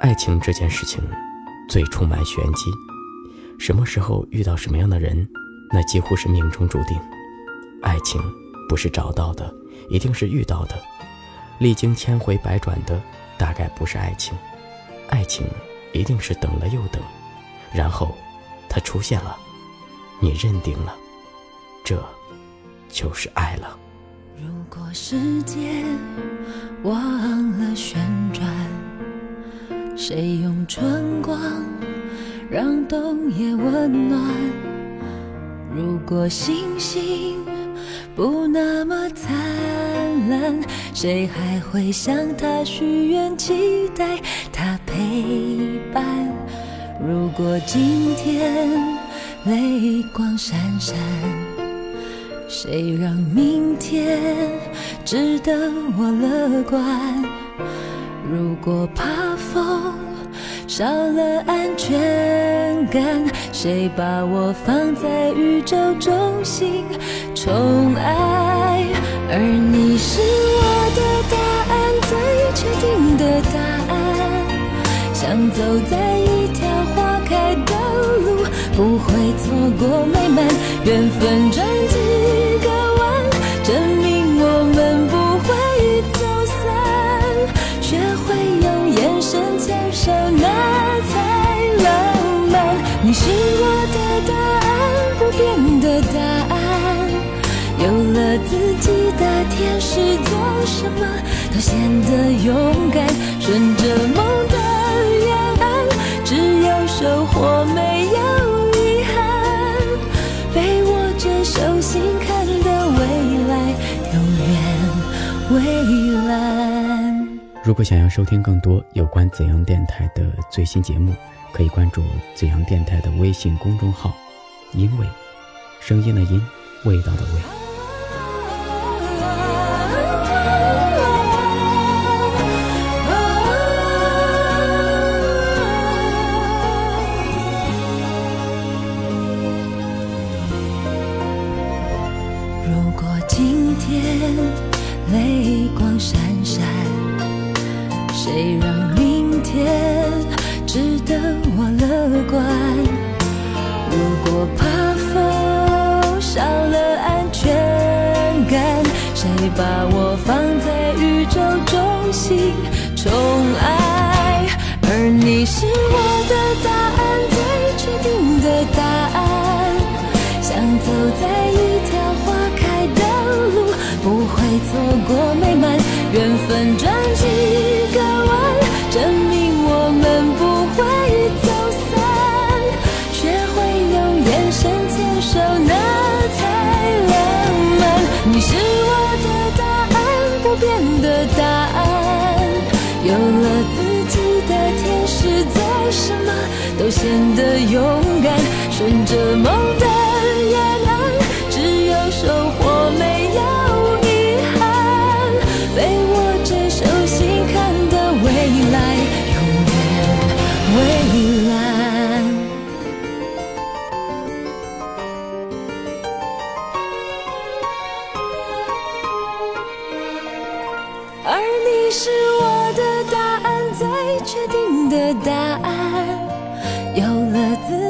爱情这件事情最充满玄机，什么时候遇到什么样的人，那几乎是命中注定。爱情不是找到的，一定是遇到的。历经千回百转的，大概不是爱情。爱情一定是等了又等，然后它出现了，你认定了，这就是爱了。如果世界忘了旋转，谁用春光让冬夜温暖？如果星星不那么灿烂，谁还会向他许愿，期待他陪伴？如果今天泪光闪闪。谁让明天值得我乐观？如果怕风少了安全感，谁把我放在宇宙中心宠爱？而你是我的答案，最确定的答案。想走在一条花开的路，不会错过美满缘分转机。手牵手，那才浪漫。你是我的答案，不变的答案。有了自己的天使，做什么都显得勇敢。顺着梦的沿岸，只有收获，没有遗憾。被握着手心看的未来，永远蔚蓝。如果想要收听更多有关怎样电台的最新节目。可以关注紫阳电台的微信公众号，因为声音的音，味道的味。如果今天泪光闪你是我的答案，最确定的答案。想走在一条花开的路，不会错过美满。缘分转几个弯，证明我们不会走散。学会用眼神牵手，那才浪漫。你是我的答案，不变的答案。有了自。天使在什么都显得勇敢。顺着梦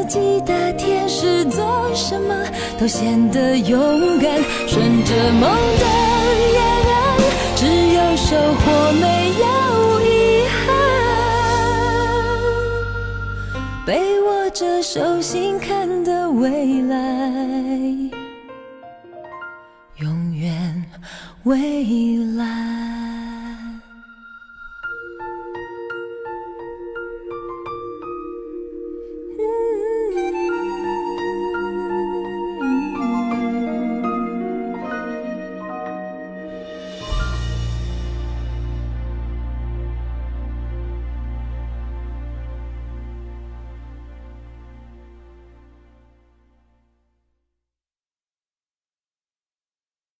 己的天使，做什么都显得勇敢。顺着梦的沿岸，只有收获，没有遗憾。被握着手心看的未来，永远未来。